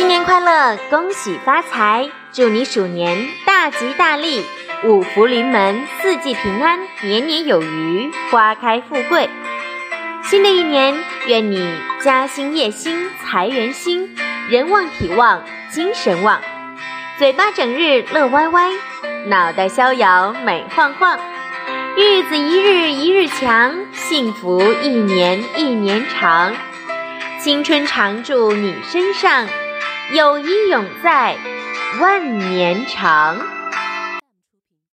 新年快乐，恭喜发财！祝你鼠年大吉大利，五福临门，四季平安，年年有余，花开富贵。新的一年，愿你家兴业兴，财源兴，人旺体旺，精神旺，嘴巴整日乐歪歪，脑袋逍遥美晃晃，日子一日一日强，幸福一年一年长，青春常驻你身上。友谊永在，万年长。